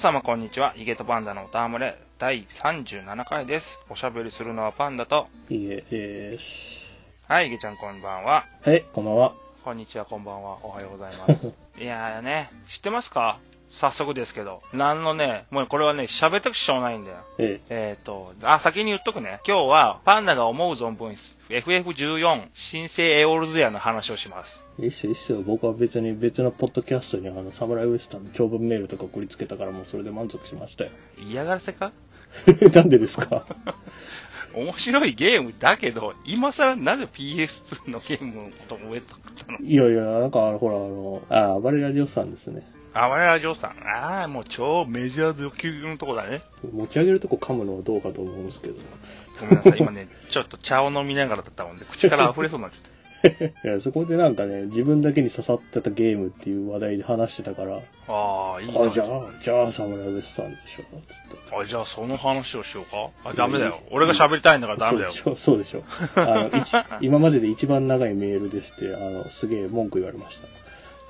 皆様こんにちは。ヒゲとパンダのおたむれ第37回です。おしゃべりするのはパンダと、いえです。はい、ヒゲちゃんこんばんは。はい、こんばんは。こんにちは、こんばんは。おはようございます。いやーね、知ってますか？早速ですけど。なんのね、もうこれはね、喋ってくしょうがないんだよ。ええっ、と、あ、先に言っとくね。今日は、パンダが思う存分、FF14 新生エオルズヤの話をします。え、いいっすよ、いいっすよ。僕は別に別のポッドキャストにあの、サムライウエスタンの長文メールとか送りつけたからもうそれで満足しましたよ。嫌がらせか？なんでですか？面白いゲームだけど、今更なぜ PS2 のゲームのことを覚えたかったの？いやいや、なんかほら、あの、あ、暴れラジオさんですね。あ、我々ジョーさん。ああ、もう超メジャード級のとこだね。持ち上げるとこ噛むのはどうかと思うんですけど。ごめんなさい。今ね、ちょっと茶を飲みながらだったもんで、口から溢れそうになっちゃっいや、そこでなんかね、自分だけに刺さってたゲームっていう話題で話してたから、た。ああ、いいあ、なじゃあ、じゃあサムライウエスタンでしょ、つって。あ、じゃあその話をしようか？あ、ダメだよ。俺が喋りたいんだからダメだよ。そうでしょ、そうでしょ。あの、一今までで一番長いメールですって、あの、すげえ文句言われました。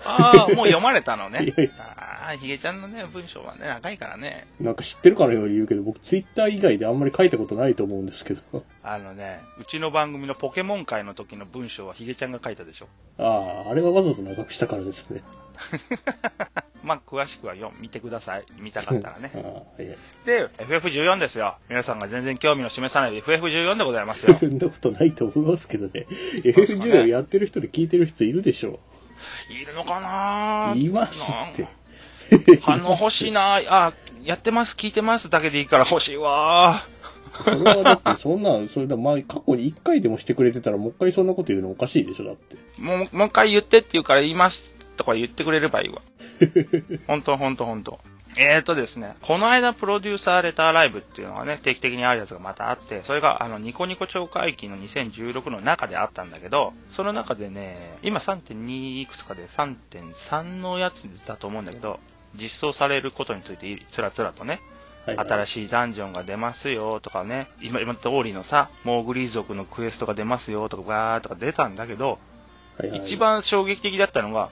ああ、もう読まれたのね いやいや。ああ、ヒゲちゃんのね、文章はね、長いからね。なんか知ってるかのように言うけど、僕ツイッター以外であんまり書いたことないと思うんですけど。あのね、うちの番組のポケモン会の時の文章はヒゲちゃんが書いたでしょ。ああ、あれはわざと長くしたからですね。まあ、詳しくは読見てください。見たかったらね あ。あ、えで、FF14 ですよ。皆さんが全然興味を示さない FF14 でございますよ。そんなことないと思いますけどね。FF10 をやってる人で聞いてる人いるでしょいるのかな？いますって。反応欲しいなあ、やってます、聞いてますだけでいいから欲しいわそれはだってそんな、それだ、まあ、過去に1回でもしてくれてたらもう一回そんなこと言うのおかしいでしょ、だって。もう、もう一回言ってって言うから言いますとか言ってくれればいいわ。ほんとほんとほんと。えーとですね、この間プロデューサーレターライブっていうのがね、定期的にあるやつがまたあって、それがあの、ニコニコ超会期の2016の中であったんだけど、その中でね、今3.2いくつかで3.3のやつだと思うんだけど、実装されることについてつらつらとね、はい、はい。新しいダンジョンが出ますよとかね、今、今通りのさ、モーグリー族のクエストが出ますよとか、わーとか出たんだけど、はいはい一、番衝撃的だったのが、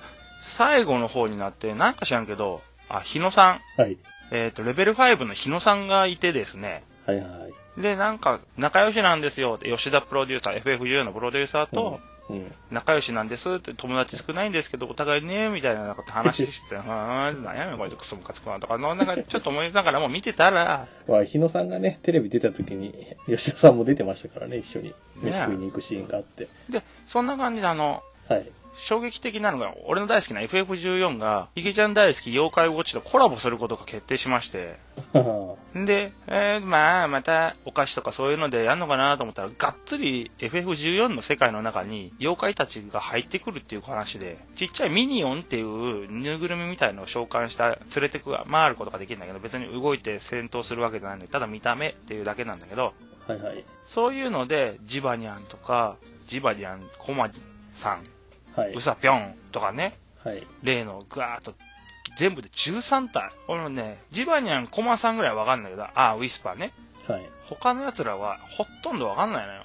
最後の方になって、なんか知らんけど、あ、日野さん、はい。えっ、と、レベル5の日野さんがいてですね、はいはい。で、なんか、仲良しなんですよって、吉田プロデューサー、FF10 のプロデューサーと、うん。仲良しなんですって、友達少ないんですけど、お互いね、みたいなこと話して、はーん、なんやねん、これクソムカつくなとか、なんかちょっと思いながらもう見てたら、まあ、日野さんがね、テレビ出た時に、吉田さんも出てましたからね、一緒に。飯食いに行くシーンがあって。で、そんな感じであの、はい。衝撃的なのが、俺の大好きな FF14 が、ヒゲちゃん大好き妖怪ウォッチとコラボすることが決定しまして、は で、えー、まあ、また、お菓子とかそういうのでやんのかなと思ったら、がっつり FF14 の世界の中に、妖怪たちが入ってくるっていう話で、ちっちゃいミニオンっていうぬいぐるみみたいのを召喚した、連れてく、回ることができるんだけど、別に動いて戦闘するわけじゃないんで、ただ見た目っていうだけなんだけど、いはいはい。そういうので、ジバニャンとか、ジバニャン、コマさん、はいウ。サピョンとかね、はい。例のガーッと、全部で13体。俺もね、ジバニャン、コマさんぐらいわかんないけど、あ、ウィスパーね。はい。他の奴らはほとんどわかんないのよ。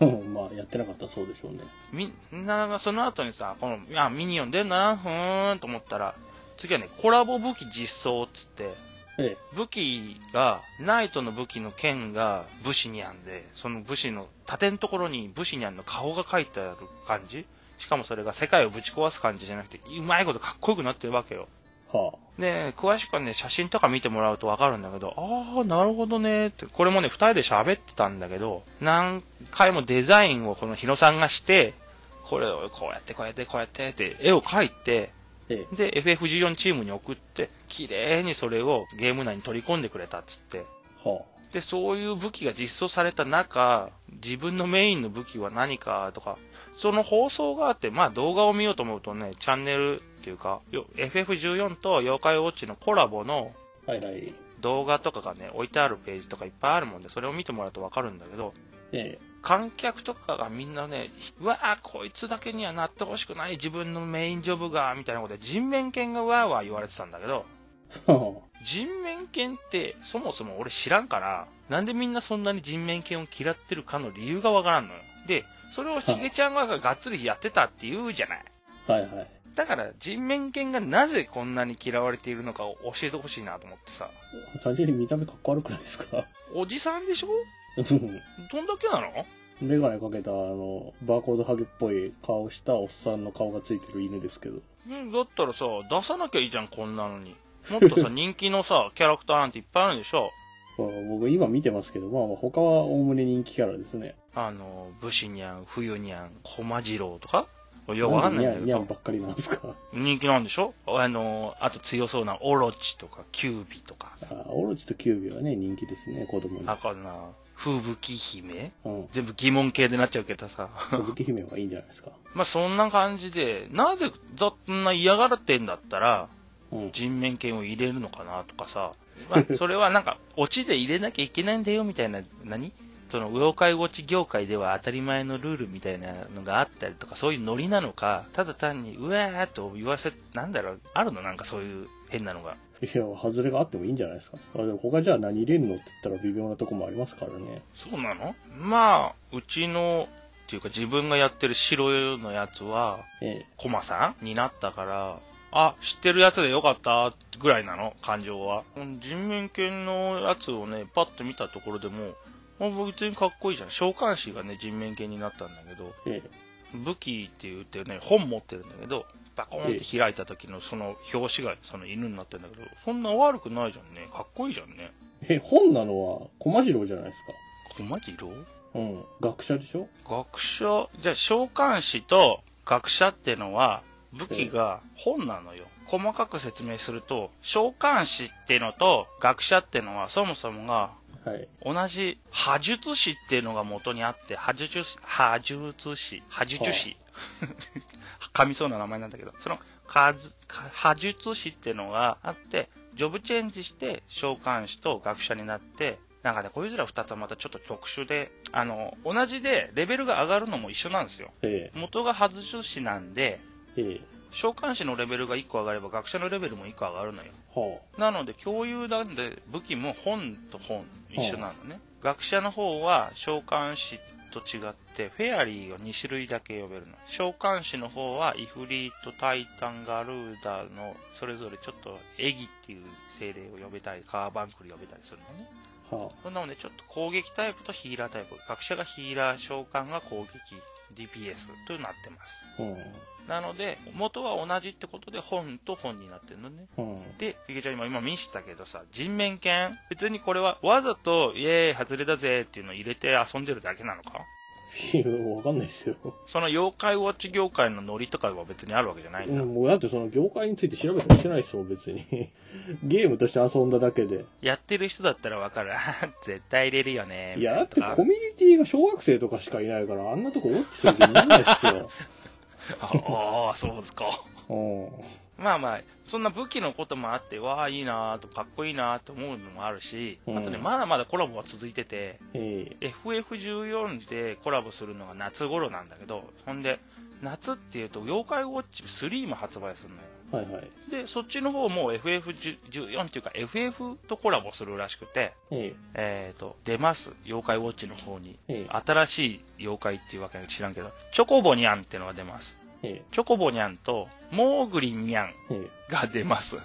まあ、やってなかったらそうでしょうね。みんながその後にさ、この、いや、ミニオン出んな、ふーんと思ったら、次はね、コラボ武器実装っつって、え武器が、ナイトの武器の剣が武士にあんで、その武士の盾のところに武士にあんの顔が書いてある感じしかもそれが世界をぶち壊す感じじゃなくて、うまいことかっこよくなってるわけよ。え。はで、詳しくはね、写真とか見てもらうとわかるんだけど、ああ、なるほどねって、これもね、二人で喋ってたんだけど、何回もデザインをこのヒロさんがして、これをこうやってこうやってこうやってって絵を描いて、あ。ええ。で、FF14 チームに送って、綺麗にそれをゲーム内に取り込んでくれたっつって。はで、そういう武器が実装された中、自分のメインの武器は何かとか、その放送があって、まあ動画を見ようと思うとね、チャンネルっていうか、よ FF14 と妖怪ウォッチのコラボの。動画とかがね、置いてあるページとかいっぱいあるもんで、それを見てもらうとわかるんだけど、え観客とかがみんなね、うわあこいつだけにはなってほしくない、自分のメインジョブが、みたいなことで人面犬がわーわー言われてたんだけど、人面犬ってそもそも俺知らんから、なんでみんなそんなに人面犬を嫌ってるかの理由がわからんのよ。で、それをヒゲちゃんががっつりやってたって言うじゃない。あ。はいはい。だから人面犬がなぜこんなに嫌われているのかを教えてほしいなと思ってさ。単純に見た目かっこ悪くないですか？おじさんでしょ？うんどんだけなの？メガネかけた、あの、バーコードハゲっぽい顔したおっさんの顔がついてる犬ですけど。うんだったらさ、出さなきゃいいじゃん、こんなのに。もっとさ、人気のさ、キャラクターなんていっぱいあるんでしょ？まあ僕今見てますけど、まあまあ他はおおむね人気キャラですね。あの、武士にゃん、冬にゃん、駒次郎とか？よくわかんないんだけどニャンニャン、ばっかりなんですか。人気なんでしょ？あの、あと強そうなオロチとかキュービとか、あオロチとキュービはね、人気ですね、子供に。あかんな、風吹き姫？うん。全部疑問系でなっちゃうけどさ。吹き姫はいいんじゃないですか。まあそんな感じで、なぜそんな嫌がってんだったら、うん。人面犬を入れるのかなとかさ、まあ、それはなんか、オチで入れなきゃいけないんだよみたいな、何？その、妖怪ウォッチ業界では当たり前のルールみたいなのがあったりとか、そういうノリなのか、ただ単に、うわーっと言わせ、なんだろう、あるの？なんかそういう変なのが。いや、外れがあってもいいんじゃないですか。あでも他じゃあ何入れんのって言ったら微妙なとこもありますからね。そうなの？まあ、うちの、っていうか自分がやってる白のやつは、えコマさんになったから、あ、知ってるやつでよかったぐらいなの、感情は。人面犬のやつをね、パッと見たところでも、あ別にかっこいいじゃん。召喚師がね、人面犬になったんだけど、え、え武器って言ってね、本持ってるんだけど、バコーンって開いた時のその表紙がその犬になってるんだけど、そんな悪くないじゃんね。かっこいいじゃんね。え。え、本なのは、駒次郎じゃないですか。駒次郎？うん。学者でしょ？学者、じゃあ召喚師と学者ってのは武器が本なのよ。細かく説明すると、召喚師ってのと学者ってのはそもそもがはい。同じ波術師っていうのが元にあって、波術師、波術師、波術師。噛みそうな名前なんだけど、その、波術師っていうのがあって、ジョブチェンジして召喚師と学者になって、なんかね、こいつら二つはまたちょっと特殊で、あの、同じでレベルが上がるのも一緒なんですよ。え元が波術師なんで、え、え召喚師のレベルが1個上がれば学者のレベルも1個上がるのよ。なので共有なんで武器も本と本一緒なのね。学者の方は召喚師と違ってフェアリーを2種類だけ呼べるの。召喚師の方はイフリート、タイタン、ガルーダのそれぞれちょっとエギっていう精霊を呼べたり、カーバンクル呼べたりするのね。そんなのでちょっと攻撃タイプとヒーラータイプ。学者がヒーラー、召喚が攻撃、DPS となってます。なので、元は同じってことで本と本になってるのね。うん。で、ゆげちゃん今、今見したけどさ、人面犬別にこれはわざと、イエーイ、外れだぜっていうのを入れて遊んでるだけなのか？いや、わかんないですよ。その妖怪ウォッチ業界のノリとかは別にあるわけじゃないんだ。うん、もうだってその業界について調べたりしてないですもん、別に。ゲームとして遊んだだけで。やってる人だったらわかる。あ 絶対入れるよね。いや、だってコミュニティが小学生とかしかいないから、あんなとこウォッチする気にならないっすよ。ああ、そうですか。うん。まあまあ、そんな武器のこともあって、わあ、いいなーとかっこいいなーと思うのもあるし、うんあとね、まだまだコラボは続いてて、え FF14 でコラボするのが夏頃なんだけど、ほんで、夏っていうと、妖怪ウォッチ3も発売するのよ。えはいはい。で、そっちの方も FF14 っていうか FF とコラボするらしくて、ええっ、と、出ます。妖怪ウォッチの方に。ええ新しい妖怪っていうわけ知らんけど、チョコボニャンってのが出ます。ええチョコボニャンと、モーグリンニャンえが出ます。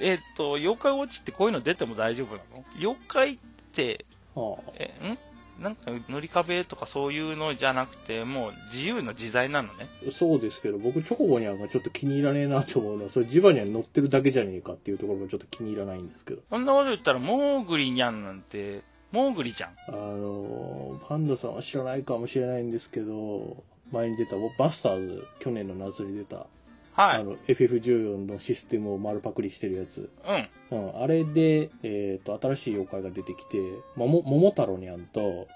えっ、と、妖怪ウォッチってこういうの出ても大丈夫なの？妖怪って、はあ。え、ん？なんか塗り壁とかそういうのじゃなくて、もう自由の自在なのね？そうですけど、僕、チョコボニャンがちょっと気に入らねえなと思うのは、それジバニャンに乗ってるだけじゃねえかっていうところがちょっと気に入らないんですけど。そんなこと言ったら、モーグリニャンなんて、モーグリじゃん。あの、パンダさんは知らないかもしれないんですけど、前に出た、バスターズ、去年の夏に出た、はい。あの、FF14 のシステムを丸パクリしてるやつ。うん。うん、あれで、えっ、と、新しい妖怪が出てきて、もも、桃太郎にゃんと、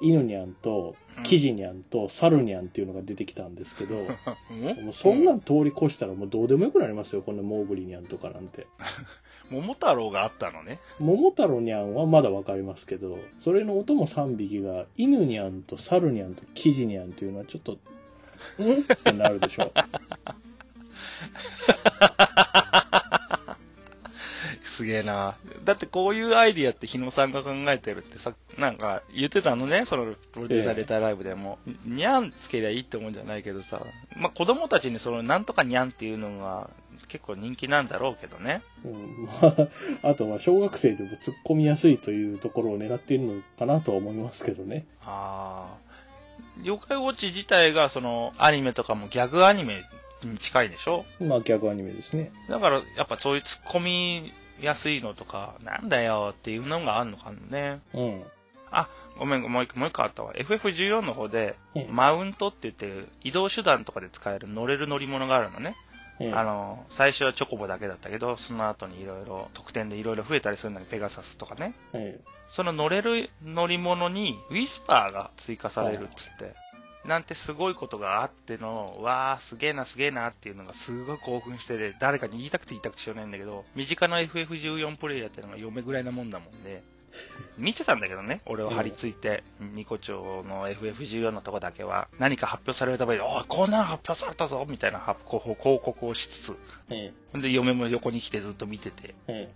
うん。犬にゃんとうん、キジにゃんと、猿にゃんっていうのが出てきたんですけど、うんもうそんなん通り越したらもうどうでもよくなりますよ、こんなモーグリニャンとかなんて。桃太郎があったのね。桃太郎にゃんはまだわかりますけど、それのお供3匹が、犬にゃんと猿にゃんとキジにゃんっていうのはちょっと、ん？ってなるでしょ。すげえな。だってこういうアイディアって日野さんが考えてるってさ、なんか言ってたのね、そのプロデューサーレターライブでも。にゃんつけりゃいいって思うんじゃないけどさ、まあ子供たちにそのなんとかにゃんっていうのが結構人気なんだろうけどね。うん、まあ、あとまあ小学生でも突っ込みやすいというところを狙っているのかなとは思いますけどね。ああ。妖怪ウォッチ自体がそのアニメとかもギャグアニメに近いでしょ？まあ逆アニメですね。だからやっぱそういう突っ込みやすいのとか、なんだよっていうのがあるのかもね。うん。あ、ごめん、もう一個、もう一個あったわ。FF14 の方で、うんマウントって言って、移動手段とかで使える乗れる乗り物があるのね。ええあの、最初はチョコボだけだったけど、その後にいろいろ、特典でいろいろ増えたりするのに、ペガサスとかね。えその乗れる乗り物に、ウィスパーが追加されるっつって。なんてすごいことがあっての、わー、すげえな、すげえなっていうのがすごい興奮してて、誰かに言いたくて言いたくてしょうがないんだけど、身近な FF14 プレイヤーっていうのが嫁ぐらいなもんだもんで、見てたんだけどね、俺は張り付いて、ニコ町の FF14 のとこだけは、何か発表されるたびに、おい、こんなの発表されたぞみたいな発広広告をしつつ、えほん。で嫁も横に来てずっと見てて、え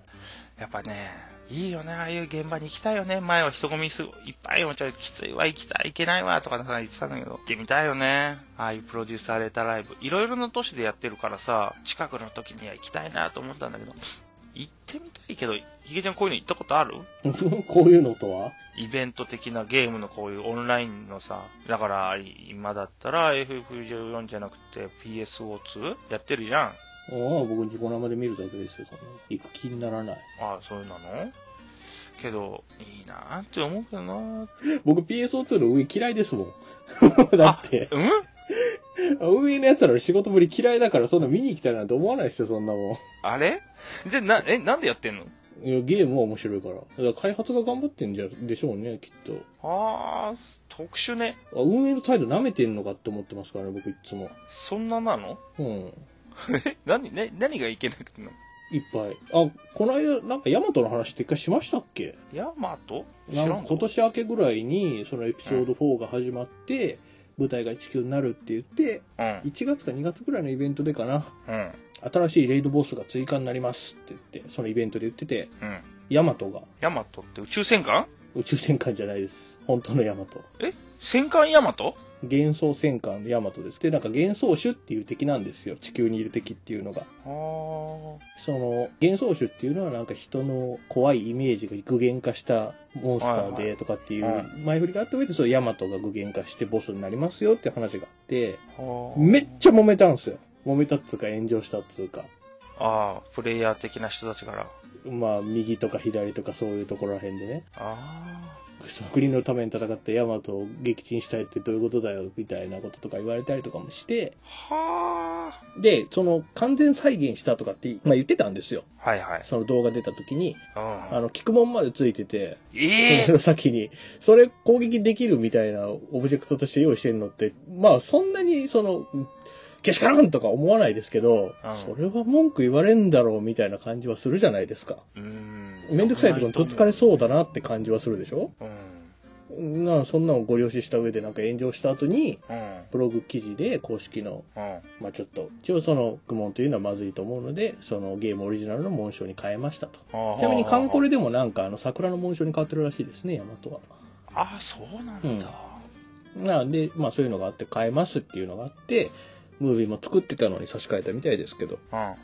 やっぱね、いいよね、ああいう現場に行きたいよね。前は人混みすごいいっぱいお茶きついわ、行きたい、行けないわ、とかさ、言ってたんだけど、行ってみたいよね。ああいうプロデューサーレターライブ。いろいろな都市でやってるからさ、近くの時には行きたいなと思ったんだけど、行ってみたいけど、ヒゲちゃんこういうの行ったことある？え こういうのとは？イベント的なゲームのこういうオンラインのさ、だから今だったら FF14 じゃなくて PSO2 やってるじゃん。ああ、僕ニコ生で見るだけですよ、そんな行く気にならない。ああ、そうなの？けど、いいなって思うけどな。僕 PSO2 の上嫌いですもん。だって、うん？上のやつらの仕事ぶり嫌いだからそんな見に行きたいなんて思わないですよ、そんなもあれ？で、な、え、なんでやってんの？ん。いや、ゲームは面白いから。だから開発が頑張ってんじゃ、でしょうね、きっと。あー、特殊ね。あ運営の態度舐めてんのかって思ってますからね、僕いつも。そんななの？うん。え何、ね、何がいけなくてんの？いっぱい。あ、この間、なんかヤマトの話って一回しましたっけ？ヤマト？知らん今年明けぐらいに、そのエピソード4が始まって、舞台が地球になるって言って、うん。1月か2月ぐらいのイベントでかな。うん。新しいレイドボスが追加になりますって言って、そのイベントで言ってて、うん。ヤマトがヤマトって宇宙戦艦？宇宙戦艦じゃないです。本当のヤマト。え？戦艦ヤマト？幻想戦艦のヤマトです。で、なんか幻想種っていう敵なんですよ。地球にいる敵っていうのが。その、幻想種っていうのはなんか人の怖いイメージが具現化したモンスターでとかっていうは前振りがあった上で、そのヤマトが具現化してボスになりますよって話があって、めっちゃ揉めたんですよ。揉めたっつうか炎上したっつうか。あー、プレイヤー的な人たちから。まあ、右とか左とかそういうところら辺でね。あその国のために戦ったヤマトを撃沈したいってどういうことだよみたいなこととか言われたりとかもして、ー。はで、その完全再現したとかって、まあ、言ってたんですよ。ー。はいはい。その動画出た時に、うん。あの、聞くもんまでついてて、え その先に、それ攻撃できるみたいなオブジェクトとして用意してるのって、まあそんなにその、けしからんとか思わないですけど、うんそれは文句言われんだろうみたいな感じはするじゃないですか。ー。うーん。めんどくさいとこにとっつかれそうだなって感じはするでしょ？うん。なそんなのをご了承した上でなんか炎上した後に、うん。ブログ記事で公式の、うん。まあちょっと、一応その愚問というのはまずいと思うので、そのゲームオリジナルの紋章に変えましたと。ちなみにカンコレでもなんかあの桜の紋章に変わってるらしいですね、ヤマトは。あ、そうなんだ。なんで、まあそういうのがあって変えますっていうのがあって、ムービーも作ってたのに差し替えたみたいですけど。うん。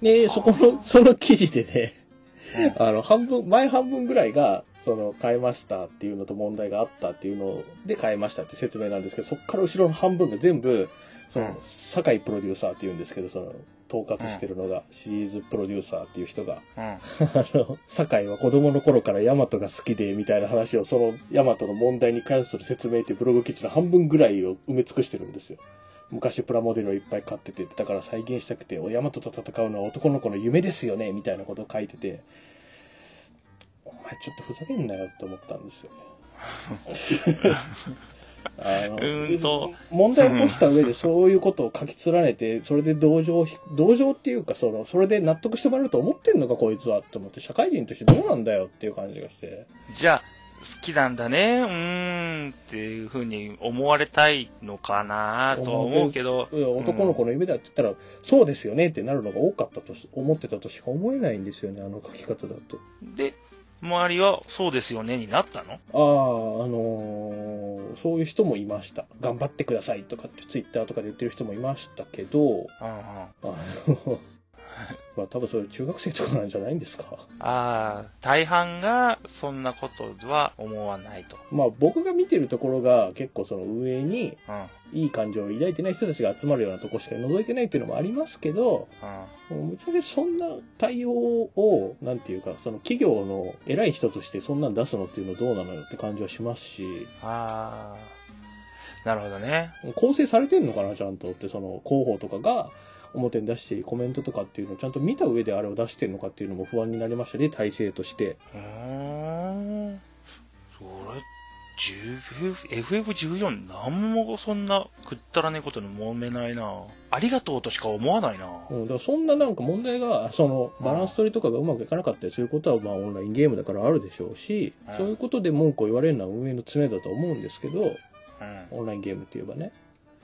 で、そこの、その記事でね、あの、半分、前半分ぐらいが、その、変えましたっていうのと問題があったっていうので変えましたって説明なんですけど、そこから後ろの半分が全部、そうんの、酒井プロデューサーって言うんですけど、その、統括してるのが、シリーズプロデューサーっていう人が、うん。あの、酒井は子供の頃からヤマトが好きで、みたいな話を、そのヤマトの問題に関する説明っていうブログ記事の半分ぐらいを埋め尽くしてるんですよ。昔プラモデルをいっぱい買ってて、だから再現したくて、おヤマトと戦うのは男の子の夢ですよね、みたいなことを書いてて、お前ちょっとふざけんなよって思ったんですよね。あのうーんと問題を起こした上でそういうことを書き連ねて、それで同情同情っていうか、その、それで納得してもらえると思ってんのか、こいつはって思って、社会人としてどうなんだよっていう感じがして。じゃあ、きなんだね、うーんっていう風に思われたいのかなとは思うけど。男の子の夢だって言ったら、そうですよねってなるのが多かったとし思ってたとしか思えないんですよね、あの書き方だと。で、周りはそうですよねになったの？ああ、あのーそういう人もいました。頑張ってくださいとかってツイッターとかで言ってる人もいましたけど、うんうん。あの、まあ多分それ中学生とかなんじゃないんですか？ああ、大半がそんなことは思わないと。まあ僕が見てるところが結構その運営にうん。いい感情を抱いてない人たちが集まるようなとこしか覗いてないっていうのもありますけど、うん。もうぶっちゃけそんな対応を、なんていうか、その企業の偉い人としてそんなん出すのっていうのどうなのよって感じはしますし、ああ、なるほどね。構成されてんのかな、ちゃんとって、その広報とかが表に出してコメントとかっていうのをちゃんと見た上であれを出してんのかっていうのも不安になりましたね、体制として。うーん。それ、10 FF14 なんもそんなくったらねえことに揉めないな。ありがとうとしか思わないな。うん、だからそんななんか問題が、そのバランス取りとかがうまくいかなかったりすることはまあオンラインゲームだからあるでしょうしうん、そういうことで文句を言われるのは運営の常だと思うんですけど、うん。オンラインゲームって言えばね。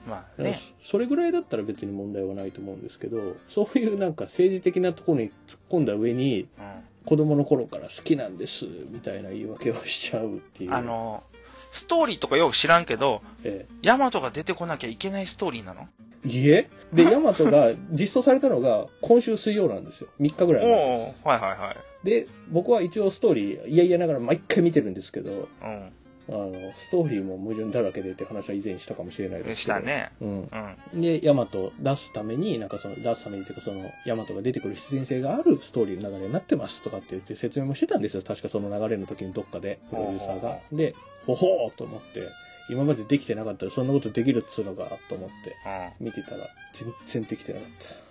まあね。それぐらいだったら別に問題はないと思うんですけど、そういうなんか政治的なところに突っ込んだ上に、うん。子供の頃から好きなんです、みたいな言い訳をしちゃうっていう。あ、の、ストーリーとかよく知らんけど、えヤマトが出てこなきゃいけないストーリーなの？え、いえで、ヤマトが 実装されたのが今週水曜なんですよ。3日ぐらい前おです。おはいはいはい。で、僕は一応ストーリー、いやいやながら毎回見てるんですけど、うん。あの、ストーリーも矛盾だらけでって話は以前にしたかもしれないですけど。した。ね。うん。うん。で、ヤマトを出すために、なんかその、出すためにっていうかその、ヤマトが出てくる必然性があるストーリーの流れになってますとかって言って説明もしてたんですよ。確かその流れの時にどっかで、プロデューサーが。で、ほほーと思って、今までできてなかったらそんなことできるっつうのが、と思ってうん。見てたら、全然できてなかった。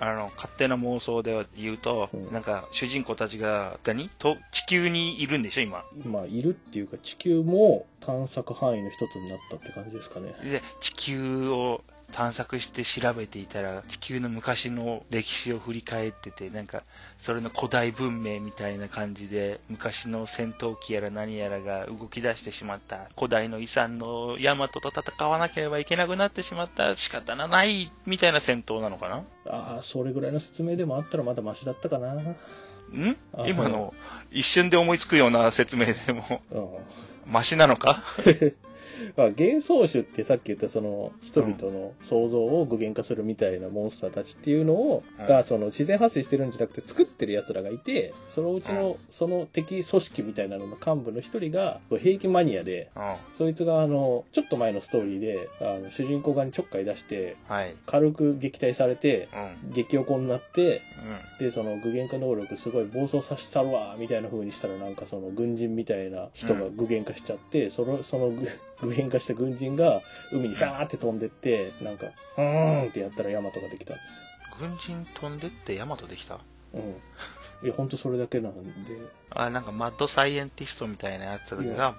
あの、勝手な妄想で言うと、うんなんか、主人公たちが、何？と、地球にいるんでしょ、今。まあ、いるっていうか、地球も探索範囲の一つになったって感じですかね。で、地球を探索して調べていたら、地球の昔の歴史を振り返ってて、なんか、それの古代文明みたいな感じで、昔の戦闘機やら何やらが動き出してしまった、古代の遺産のヤマトと戦わなければいけなくなってしまった、仕方がない、みたいな戦闘なのかな？ああ、それぐらいの説明でもあったらまだマシだったかな。ん？あ今の、一瞬で思いつくような説明でも、うん。マシなのか？まあ、幻想種ってさっき言ったその人々の想像を具現化するみたいなモンスターたちっていうのを、うんがその自然発生してるんじゃなくて作ってる奴らがいてそのうちのその敵組織みたいなのの幹部の一人が兵器マニアでうん。そいつがあのちょっと前のストーリーであの主人公側にちょっかい出してはい。軽く撃退されてうん。激横になってうん。でその具現化能力すごい暴走させたるわみたいな風にしたらなんかその軍人みたいな人が具現化しちゃって、そのその具具現化した軍人が海にファーって飛んでってなんかうーんってやったらヤマトができたんです軍人飛んでってヤマトできた？よ。うん。いや、ほんとそれだけなんで。あ、なんかマッドサイエンティストみたいなやつが、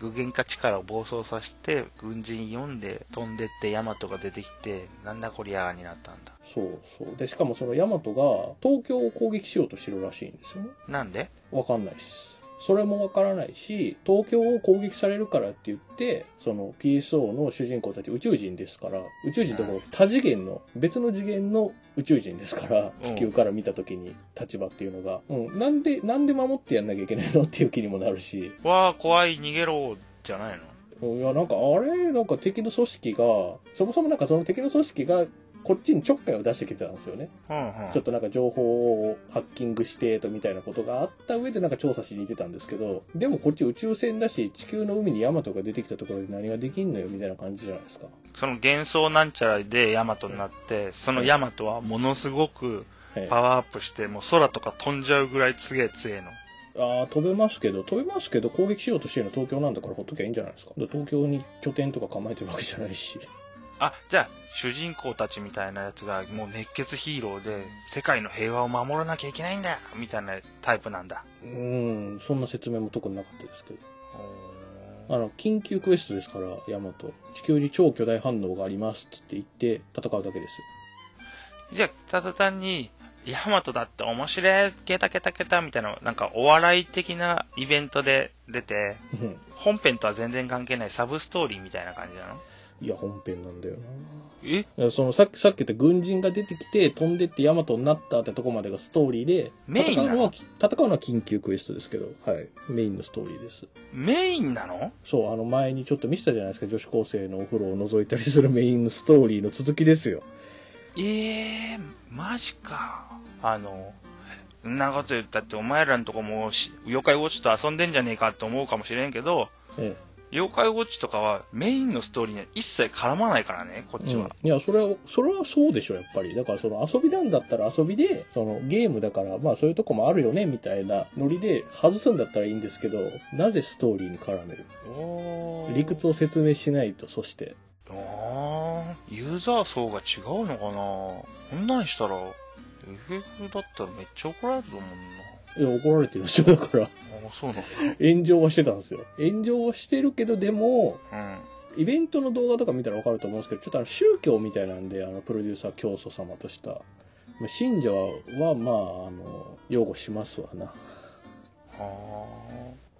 具現化力を暴走させて、軍人読んで飛んでってヤマトが出てきて、なんだこりゃーになったんだ。そうそう。で、しかもそのヤマトが東京を攻撃しようとしてるらしいんですよね。なんで？わかんないっす。それもわからないし、東京を攻撃されるからって言って、その PSO の主人公たち宇宙人ですから、宇宙人とも多次元の、別の次元の宇宙人ですから、地球から見た時に立場っていうのが、うん、なんで、なんで守ってやんなきゃいけないのっていう気にもなるし、わー、怖い、逃げろ、じゃないの？いや、なんかあれ、なんか敵の組織が、そもそもなんかその敵の組織が、こっちにちょっかいを出してきてたんですよね。うんうん。ちょっとなんか情報をハッキングしてとみたいなことがあった上でなんか調査しに行ってたんですけど、でもこっち宇宙船だし、地球の海にヤマトが出てきたところで何ができんのよみたいな感じじゃないですか。その幻想なんちゃらでヤマトになって、そのヤマトはものすごくええパワーアップして、もう空とか飛んじゃうぐらい強え強えの。ああ、飛べますけど、飛べますけど攻撃しようとしてるの東京なんだからほっときゃいいんじゃないですか。で東京に拠点とか構えてるわけじゃないし。あ、じゃあ、主人公たちみたいなやつがもう熱血ヒーローで、世界の平和を守らなきゃいけないんだよみたいなタイプなんだ。うーん、そんな説明も特になかったですけど。あの、緊急クエストですから、ヤマト。地球に超巨大反応がありますって言って戦うだけですよ。じゃあ、ただ単に、ヤマトだって面白い、ケタケタケタみたいな、なんかお笑い的なイベントで出て、うん本編とは全然関係ないサブストーリーみたいな感じなの？いや、本編なんだよえ？な。いやそのさっき、さっき言った軍人が出てきて、飛んでってヤマトになったってとこまでがストーリーで、メイン戦うのは、戦うのは緊急クエストですけど、はい。メインのストーリーです。メインなの？そう、あの前にちょっと見せたじゃないですか、女子高生のお風呂を覗いたりするメインのストーリーの続きですよ。ええー、マジか。あの、んなこと言ったってお前らのとこもし妖怪ウォッチと遊んでんじゃねえかって思うかもしれんけど、え妖怪ウォッチとかはメインのストーリーには一切絡まないからね、こっえ。ちは。うんいや、それは、それはそうでしょ、やっぱり。だからその遊びなんだったら遊びで、そのゲームだから、まあそういうとこもあるよね、みたいなノリで外すんだったらいいんですけど、なぜストーリーに絡める理屈を説明しないと、そして。あーユーザー層が違うのかな？こんなんしたら、FF だったらめっちゃ怒られると思ういや、怒られてるでしょ、だから。そうな。炎上はしてたんですよ。炎上はしてるけど、でも、うん。イベントの動画とか見たらわかると思うんですけど、ちょっとあの宗教みたいなんで、あの、プロデューサー教祖様とした。まあ信者は、まあ、あの、擁護しますわな。は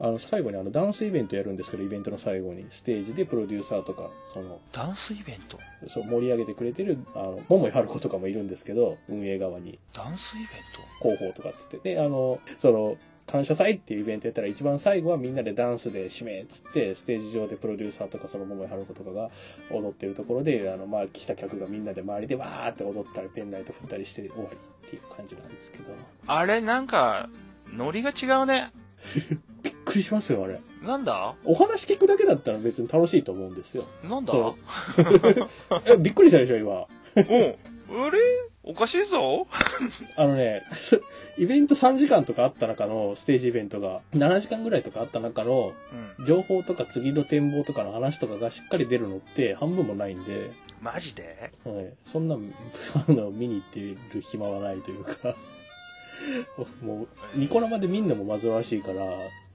あの、最後にあの、ダンスイベントやるんですけど、イベントの最後に、ステージでプロデューサーとか、その、あ。ダンスイベント？そう、盛り上げてくれてる、あの、桃井春子とかもいるんですけど、運営側に、ダンスイベン広報とかって言って、で、あの、その、感謝祭っていうイベントやったら一番最後はみんなでダンスで締めっつってステージ上でプロデューサーとかその桃井春子とかが踊ってるところであのまあ来た客がみんなで周りでわーって踊ったりペンライト振ったりして終わりっていう感じなんですけど。トあれ、なんか、ノリが違うね。びっくりしますよあれ。なんだ？お話聞くだけだったら別に楽しいと思うんですよ。なんだ？びっくりしたでしょ今。うん。あれ？おかしいぞ。あのね、イベント3時間とかあった中のステージイベントが7時間ぐらいとかあった中のうん。情報とか次の展望とかの話とかがしっかり出るのって半分もないんで、マジで？はい、そんな、あの、見に行ってる暇はないというか、もう、ニコ生で見んのも煩わしいから、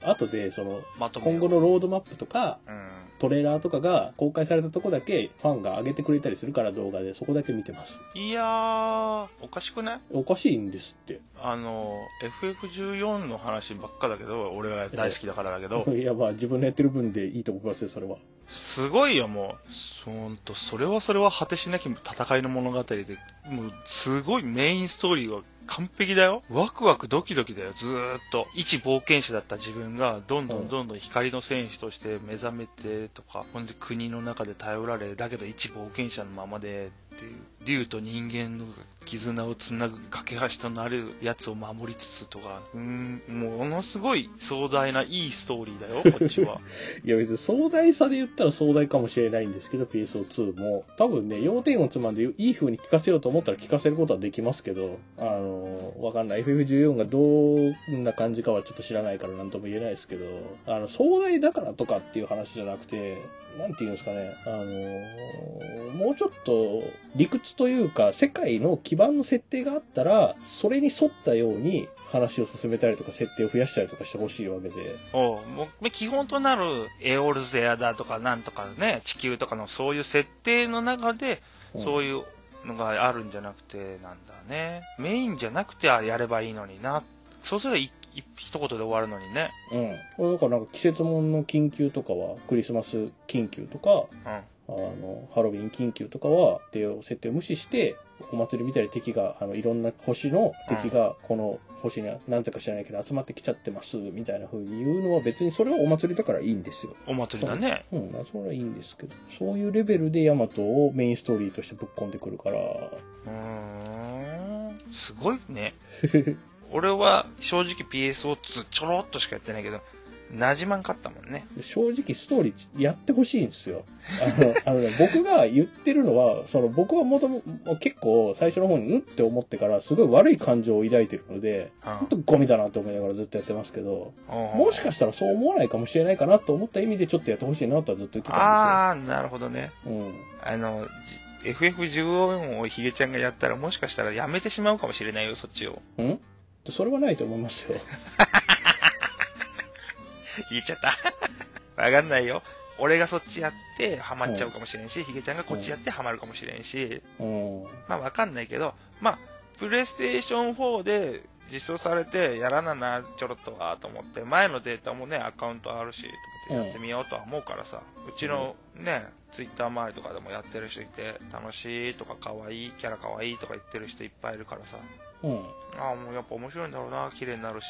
後で、その、今後のロードマップとか、うん。トレーラーとかが公開されたとこだけファンが上げてくれたりするから動画でそこだけ見てます。いやー、おかしくないおかしいんですって。あの、FF14 の話ばっかだけど、俺が大好きだからだけど、いや、まあ自分のやってる分でいいと思いますよ、それは。すごいよ、もう。ほんと、それはそれは果てしなき戦いの物語で、もう、すごいメインストーリーは完璧だよ。ワクワクドキドキだよ、ずーっと。一冒険者だった自分が、どんどんどんどん光の戦士として目覚めてとか、ほんで国の中で頼られ、だけど一冒険者のままで、っていう、竜と人間の絆をつなぐ架け橋となるやつを守りつつとか、うーん、ものすごい壮大ないいストーリーだよ、こっちは。いや別に壮大さで言ったら壮大かもしれないんですけど PSO2 も。多分ね要点をつまんでいい風に聞かせようと思ったら聞かせることはできますけどあのわかんない。FF14 がどんな感じかはちょっと知らないから何とも言えないですけどあの壮大だからとかっていう話じゃなくてなんていうんですかねあのもうちょっと理屈というか世界の基盤の設定があったらそれに沿ったように話を進めたりとか設定を増やしたりとかしてほしいわけでおうもう基本となるエオールズエアだとかなんとかね、地球とかのそういう設定の中で、そういうのがあるんじゃなくて、なんだね。メインじゃなくてやればいいのにな。そうすればいい一言で終わるのにね。うん。だからなんか季節物の緊急とかは、クリスマス緊急とか、うん。あの、ハロウィン緊急とかは、っていう設定を無視して、お祭りみたいに敵が、あの、いろんな星の敵が、この星に何故か知らないけど集まってきちゃってます、みたいな風に言うのは別にそれはお祭りだからいいんですよ。お祭りだね。うん、まあそれはいいんですけど、そういうレベルでヤマトをメインストーリーとしてぶっ込んでくるから、うーん。すごいね。俺は正直 PSO2 ちょろっとしかやってないけど、なじまんかったもんね。正直ストーリーやってほしいんですよ。あの、あのね、僕が言ってるのは、その僕はもとも結構最初の方にうんって思ってからすごい悪い感情を抱いてるので、本当ゴミだなと思いながらずっとやってますけど、うん。もしかしたらそう思わないかもしれないかなと思った意味でちょっとやってほしいなとはずっと言ってたああ、なるほどね。んですよ。あの、じ FF14 をヒゲちゃんがやったらもしかしたらやめてしまうかもしれないよ、そっちを。うん？んそれはないと思いますよ。言っちゃった。わかんないよ。俺がそっちやってハマっちゃうかもしれんし、ヒゲちゃんがこっちやってハマるかもしれんし、うん。まあわかんないけど、まあ、プレイステーション4で実装されてやらなな、ちょろっとはと思って、前のデータもね、アカウントあるし、と思ってやってみようとは思うからさ、うちのね、ツイッター周りとかでもやってる人いて、楽しいとか可愛い、キャラ可愛いとか言ってる人いっぱいいるからさ、うん。ああ、もうやっぱ面白いんだろうな、綺麗になるし、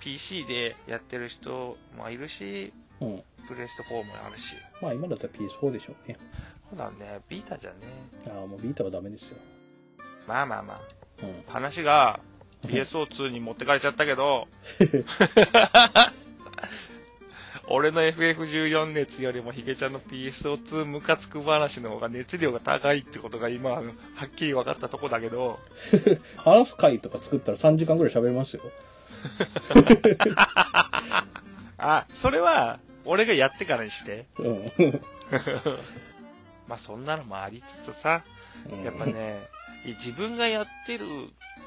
P- PC でやってる人もいるし、うん。プレステ4もあるし。まあ今だったら PS4 でしょうね。そうだね、ビータじゃね。ああ、もうビータはダメですよ。まあまあまあ。うん。話が PSO2 に持ってかれちゃったけど、俺の FF14 熱よりもヒゲちゃんの PSO2 ムカつく話の方が熱量が高いってことが今、はっきり分かったとこだけど、話す回とか作ったら3時間ぐらい喋れますよ。あ、それは、俺がやってからにして。うん。まあそんなのもありつつさ、やっぱね、自分がやってる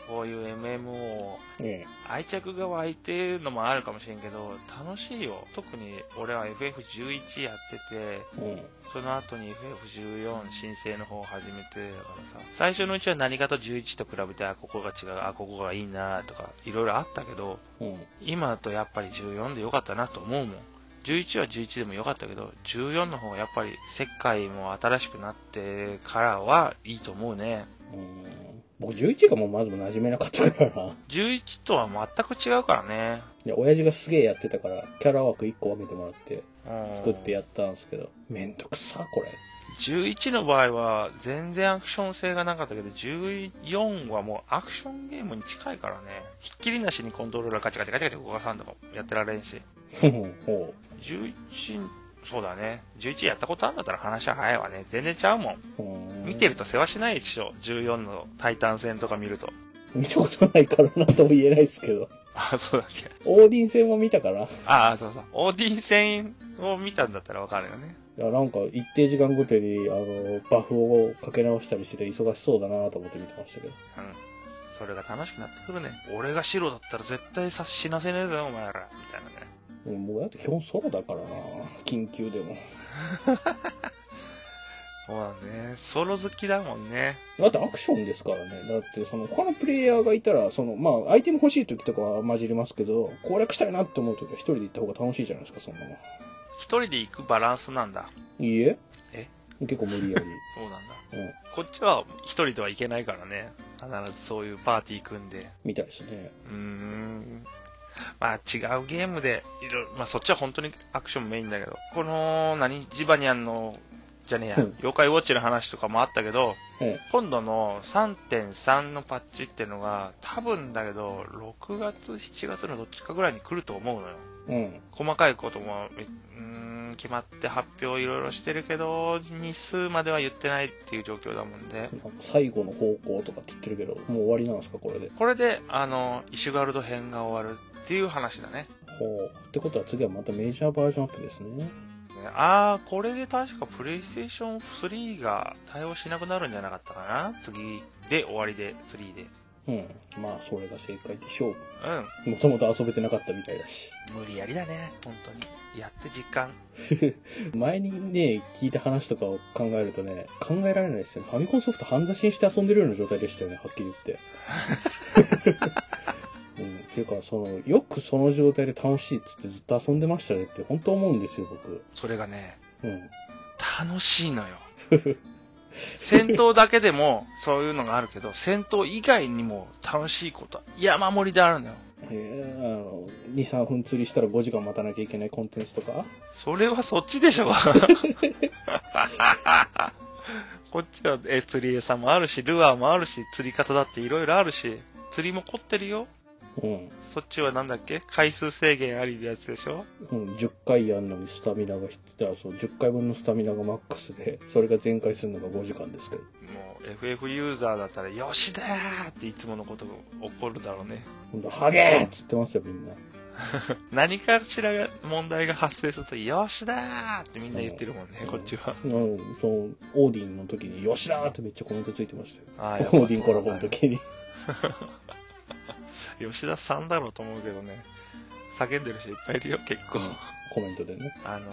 こういう MMO、ね愛着が湧いてるのもあるかもしれんけど、楽しいよ。特に俺は FF11 やってて、うん。その後に FF14 申請の方を始めて、だからさ、最初のうちは何かと11と比べて、あ、ここが違う、あ、ここがいいなとか、いろいろあったけど、うん。今だとやっぱり14でよかったなと思うもん。11は11でもよかったけど、14の方がやっぱり世界も新しくなってからはいいと思うね。うん。僕11がもうまずも馴染めなかったからな。11とは全く違うからね。いや、親父がすげえやってたから、キャラ枠1個分けてもらって、うん作ってやったんですけど、めんどくさ、これ。11の場合は全然アクション性がなかったけど、14はもうアクションゲームに近いからね。ひっきりなしにコントローラーガチャガチャガチャガチャ動かさんとかやってられんし。ほうほ11、そうだね。11やったことあるんだったら話は早いわね。全然ちゃうもん。見てると世話しないでしょ。14のタイタン戦とか見ると。見たことないからなとも言えないですけど。あ、そうだっけ。オーディン戦も見たから。いああ、そうそう。オーディン戦を見たんだったらわかるよね。や、なんか一定時間ごとに、あの、バフをかけ直したりしてて忙しそうだなと思って見てましたけど。うん。それが楽しくなってくるね。俺が白だったら絶対さ死なせねえぞ、お前ら。みたいなね。うんもうだって基本ソロだからな緊急でも。そうだね。ソロ好きだもんね。だってアクションですからね。だってその他のプレイヤーがいたら、その、まあ、アイテム欲しい時とかは混じりますけど、攻略したいなって思う時は一人で行った方が楽しいじゃないですか、そんなの。一人で行くバランスなんだ。いいええ？結構無理やり。そうなんだ。うん。こっちは一人ではいけないからね。必ずそういうパーティー組んで。みたいですね。うーん。まあ違うゲームで、いろいろまあそっちは本当にアクションメインだけど、この、何、ジバニャンの、じゃねえや、うん妖怪ウォッチの話とかもあったけど、え今度の3.3のパッチっていうのが、多分だけど、6月、7月のどっちかぐらいに来ると思うのよ。え。細かいことも、うーん、決まって発表いろいろしてるけど、日数までは言ってないっていう状況だもんでう、ん。なんか最後の方向とかって言ってるけど、もう終わりなんですか、これで。これで、あの、イシュガルド編が終わるっていう話だね。ほう。ってことは次はまたメジャーバージョンアップですね。ねあー、これで確かプレイステーション3が対応しなくなるんじゃなかったかな？次で終わりで、3で。うん。まあ、それが正解でしょう。うん。もともと遊べてなかったみたいだし。無理やりだね、本当に。やって実感。前にね、聞いた話とかを考えるとね、考えられないですよね。ファミコンソフト半刺しにして遊んでるような状態でしたよね、はっきり言って。うん、っていうか、その、よくその状態で楽しいっつってずっと遊んでましたねって本当思うんですよ、僕。それがね、うん。楽しいのよ。戦闘だけでもそういうのがあるけど、戦闘以外にも楽しいことは山盛りであるのよ。えー、あの、2、3分釣りしたら5時間待たなきゃいけないコンテンツとか？それはそっちでしょ。こっちはえ釣り餌もあるし、ルアーもあるし、釣り方だっていろいろあるし、釣りも凝ってるよ。うん。そっちはなんだっけ？回数制限ありのやつでしょ？うん、10回やんのにスタミナが必要。だそう10回分のスタミナがマックスでそれが全開するのが5時間ですけど。もう FF ユーザーだったら、よしだーっていつものことが起こるだろうね。ほんとハゲーっつってますよみんな。何かしらが問題が発生すると、よしだーってみんな言ってるもんね、こっちは。うん。そのオーディンの時に「よしだ!」ってめっちゃコメントついてましたよ。あオーディンコラボの時に 吉田さんだろうと思うけどね。叫んでる人いっぱいいるよ、結構。コメントでね。あの、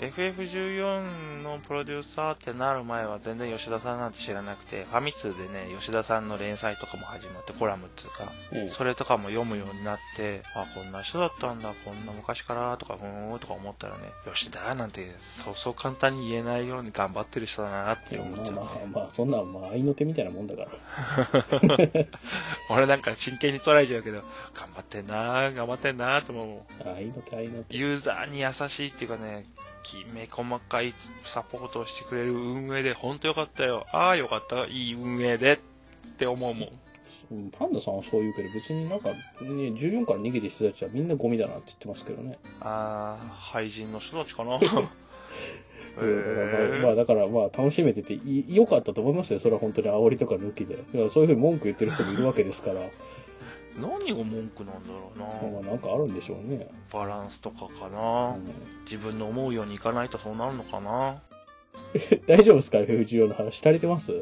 FF14 のプロデューサーってなる前は全然吉田さんなんて知らなくて、ファミ通でね、吉田さんの連載とかも始まって、コラムっていうか、ええそれとかも読むようになって、あ、こんな人だったんだ、こんな昔から、とか、ふーんとか思ったらね、吉田なんて、そうそう簡単に言えないように頑張ってる人だなって思っちゃう、ね。まあまあ、まあ、そんなん、まあ、愛の手みたいなもんだから。俺なんか真剣に捉えちゃうけど、頑張ってんな頑張ってんなと思う。愛の手、愛の手。ユーザーに優しいっていうかね、きめ細かいサポートをしてくれる運営で、ほんとよかったよ。ああ、よかった。いい運営で。って思うもん。うんパンダさんはそう言うけど、別になんか、ね、14から逃げてる人たちはみんなゴミだなって言ってますけどね。ああ、廃人の人たちかな。まあ、まあ、だからまあ、楽しめててい良かったと思いますよ。それは本当に煽りとか抜きで。そういうふうに文句言ってる人もいるわけですから、何が文句なんだろうな。まあ、なんかあるんでしょうね。バランスとかかうな。ん自分の思うようにいかないとそうなるのかな。大丈夫ですか ?FF14 の話足りてます？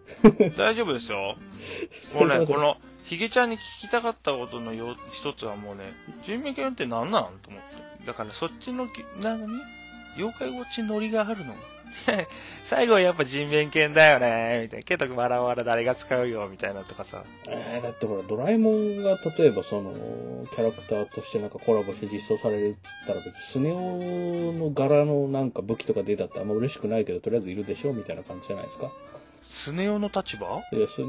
大丈夫ですよ。もうね、この、ヒゲちゃんに聞きたかったことのよ一つはもうね、人命犬って何なん？と思って。だからそっちのき、なに妖怪ウォッチノリがあるの 最後はやっぱ人面犬だよねみたいな。けど、わらわら誰が使うよみたいなとかさ。えー、だってほら、ドラえもんが例えばその、キャラクターとしてなんかコラボして実装されるっつったら別にスネ夫の柄のなんか武器とか出たってあんま嬉しくないけど、とりあえずいるでしょみたいな感じじゃないですか。スネ夫の立場？いや、す、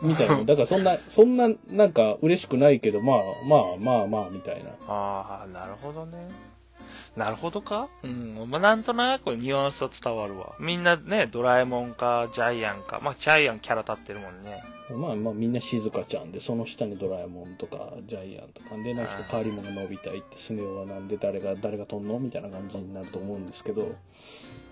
みたいな。だからそんな、そんな、なんか嬉しくないけど、まあ、まあ、まあ、まあ、みたいな。ああ、なるほどね。なるほどか？うん。まあ、なんとなくニュアンスは伝わるわ。みんなね、ドラえもんか、ジャイアンか。まあ、ジャイアンキャラ立ってるもんね。まあまあみんな静香ちゃんで、その下にドラえもんとかジャイアンとかで、なんか変わり者伸びたいって、スネ夫はなんで誰が、誰が飛んの？みたいな感じになると思うんですけど、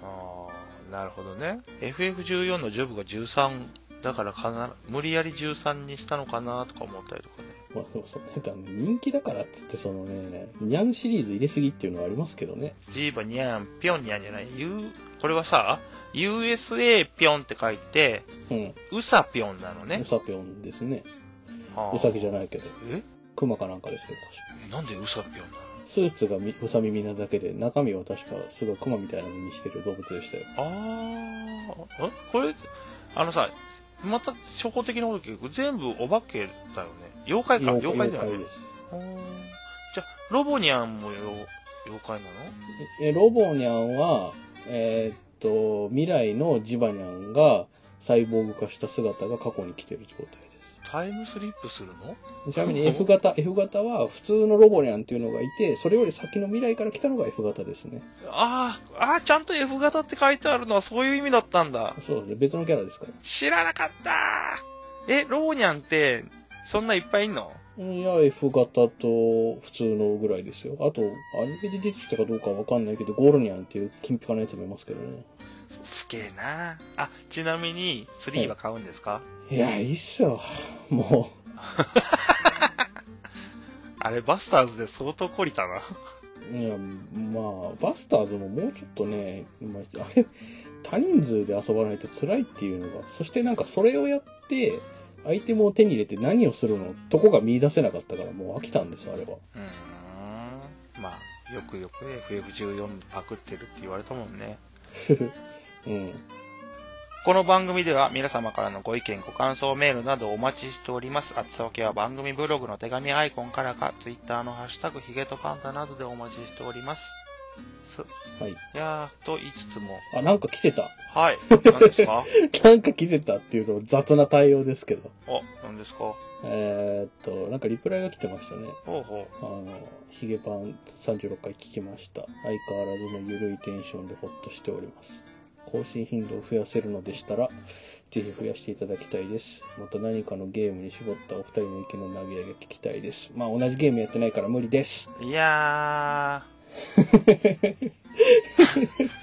ああ、なるほどね。FF14 のジョブが13だからかな、無理やり13にしたのかなとか思ったりとかね。まあでもそなんか人気だからっつってそのね、ニャンシリーズ入れすぎっていうのはありますけどね。ジーバニャン、ピョンニャンじゃない。U、これはさ、USA ピョンって書いて、うん。ウサピョンなのウね。サピョンですね。はあウサギじゃないけど、え？クマかなんかですけど、確かえなんでウサピョンなの？スーツがみウサ耳なだけで、中身は確かすごいクマみたいな耳してる動物でしたよ。あー、え？これ、あのさ、また初歩的なこと聞く全部お化けだよね。妖怪か、妖怪だよね。です。じゃあ、ロボニャンもよ妖怪なの？え、ロボニャンは、えーっと、未来のジバニャンがサイボーグ化した姿が過去に来てる状態です。タイムスリップするの？ちなみに F 型、F 型は普通のロボニャンっていうのがいて、それより先の未来から来たのが F 型ですね。あー、あー、ちゃんと F 型って書いてあるのはそういう意味だったんだ。そうで、別のキャラですから。知らなかったえ、ローニャンって、そんないっぱいいんの？いや、F 型と普通のぐらいですよ。あと、アニメで出てきたかどうかわかんないけど、ゴールニャンっていう金ピカのやつもいますけどね。すげえなあ、ちなみに、3は買うんですか、いや、いいっすよ。も あれ、バスターズで相当懲りたな。う。いや、まあ、バスターズももうちょっとね、まあ、あれ、多人数で遊ばないと辛いっていうのが、そしてなんかそれをやって、アイテムを手に入れて何をするのとこが見出せなかったからもう飽きたんです、あれは。うーん。まあ、よくよく FF14 パクってるって言われたもんね。うん。この番組では皆様からのご意見、ご感想、メールなどお待ちしております。あつ先は番組ブログの手紙アイコンからか、ツイッターのハッシュタグヒゲとパンダなどでお待ちしております。すはい。いやー、と言いつつも、あ、なんか来てた。はい。何ですか？なんか来てたっていうの雑な対応ですけど。お、何ですか？えー、っと、なんかリプライが来てましたね。ほうほあの、ヒゲパン36回聞きました。相変わらずの緩いテンションでホッとしております。更新頻度を増やせるのでしたら、ぜひ増やしていただきたいです。また何かのゲームに絞ったお二人の意見の投げ上げ聞きたいです。まあ同じゲームやってないから無理です。う。いやー、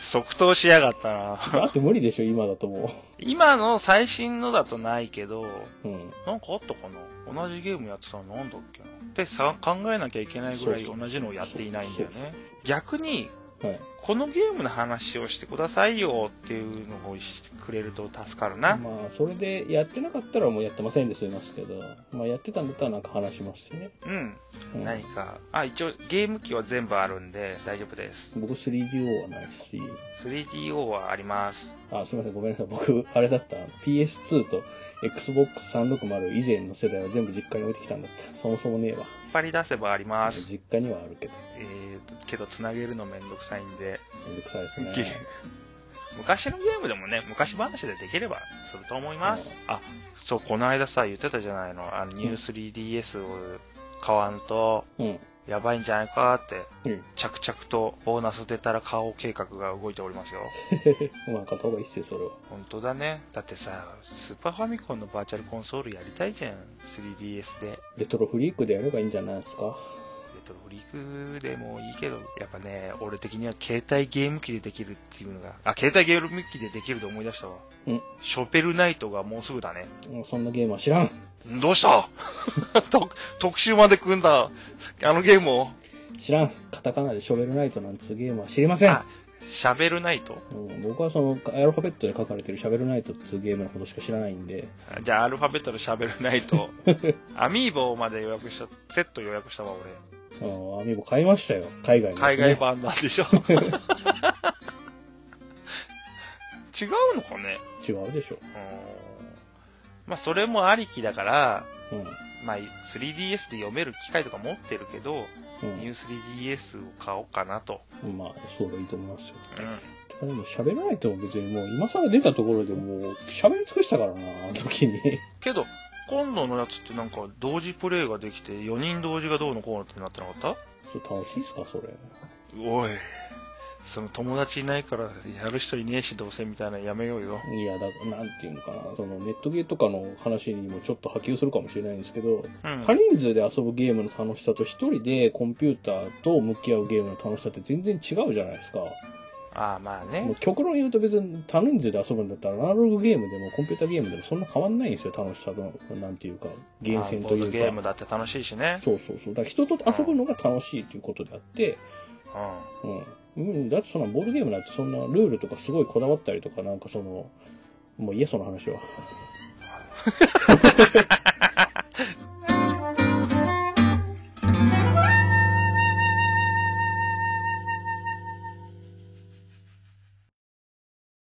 即答しやがったな。だって無理でしょ、今だとも今の最新のだとないけど、う。うん。なんかあったかな？同じゲームやってたのなんだっけな？ってさ考えなきゃいけないぐらい同じのをやっていないんだよね。逆に、はい。このゲームの話をしてくださいよっていうのをしてくれると助かるな。まあ、それでやってなかったらもうやってませんで済みますけど、まあ、やってたんだったらなんか話しますしね。うん。うん何か。あ、一応ゲーム機は全部あるんで大丈夫です。僕 3DO はないし、3DO はあります。あ、すみません、ごめんなさい。僕、あれだった。PS2 と Xbox360 以前の世代は全部実家に置いてきたんだった。そもそもねえわ。引っ張り出せばあります。実家にはあるけど、えー、けど繋げるのめんどくさいんで。めんどくさいですね。ゲ昔のゲームでもね、昔話でできればすると思います。あ、そう、この間さ、言ってたじゃないの。あの、ニュー 3DS を買わんと、うん。やばいんじゃないかって、うん。着々とボーナス出たら買おう計画が動いておりますよ。まあ、買った方がいいっすよ、それは。本当だね。だってさ、スーパーファミコンのバーチャルコンソールやりたいじゃん。3DS で。レトロフリークでやればいいんじゃないですか。レトロフリークでもいいけど、やっぱね、俺的には携帯ゲーム機でできるっていうのが、あ、携帯ゲーム機でできると思い出したわ。うんショペルナイトがもうすぐだね。もうそんなゲームは知らん。どうした？特特集まで組んだ、あのゲームを？知らん。カタカナでショベルナイトなんつうゲームは知りませんあ。、シャベルナイト？うん、僕はそのアルファベットで書かれてるシャベルナイトっていうゲームのことしか知らないんで、じゃあ、アルファベットのシャベルナイト。アミーボまで予約した、セット予約したわ、俺。うん、アミーボ買いましたよ。海外ね。海外版なんでしょ？違うのかね？違うでしょ。うんまあ、それもありきだから、うん。まあ、3DS で読める機械とか持ってるけど、ニュー 3DS を買おうかなと。うん。まあ、そうがいいと思いますよ。うん。でも喋らないと別にもう今更出たところでもう喋り尽くしたからな、あの時に。けど、今度のやつってなんか同時プレイができて、4人同時がどうのこうのってなってなかっそれ楽しいっすか、それ。たおい。その友達いないからやる人いねえしどうせみたいなのやめようよ。いや、だなんていうのかな、そのネットゲーとかの話にもちょっと波及するかもしれないんですけど、うん。多人数で遊ぶゲームの楽しさと一人でコンピューターと向き合うゲームの楽しさって全然違うじゃないですか。ああ、まあもうね。極論言うと別に多人数で遊ぶんだったらアナログゲームでもコンピューターゲームでもそんな変わんないんですよ、楽しさの、なんていうか、厳選とまあボードいうか。ゲームだって楽しいしね。そうそうそう。だから人と遊ぶのが楽しいということであって、ううん。うん、だってそんなボードゲームなんてそんなルールとかすごいこだわったりとかなんかその、もういいや、その話は。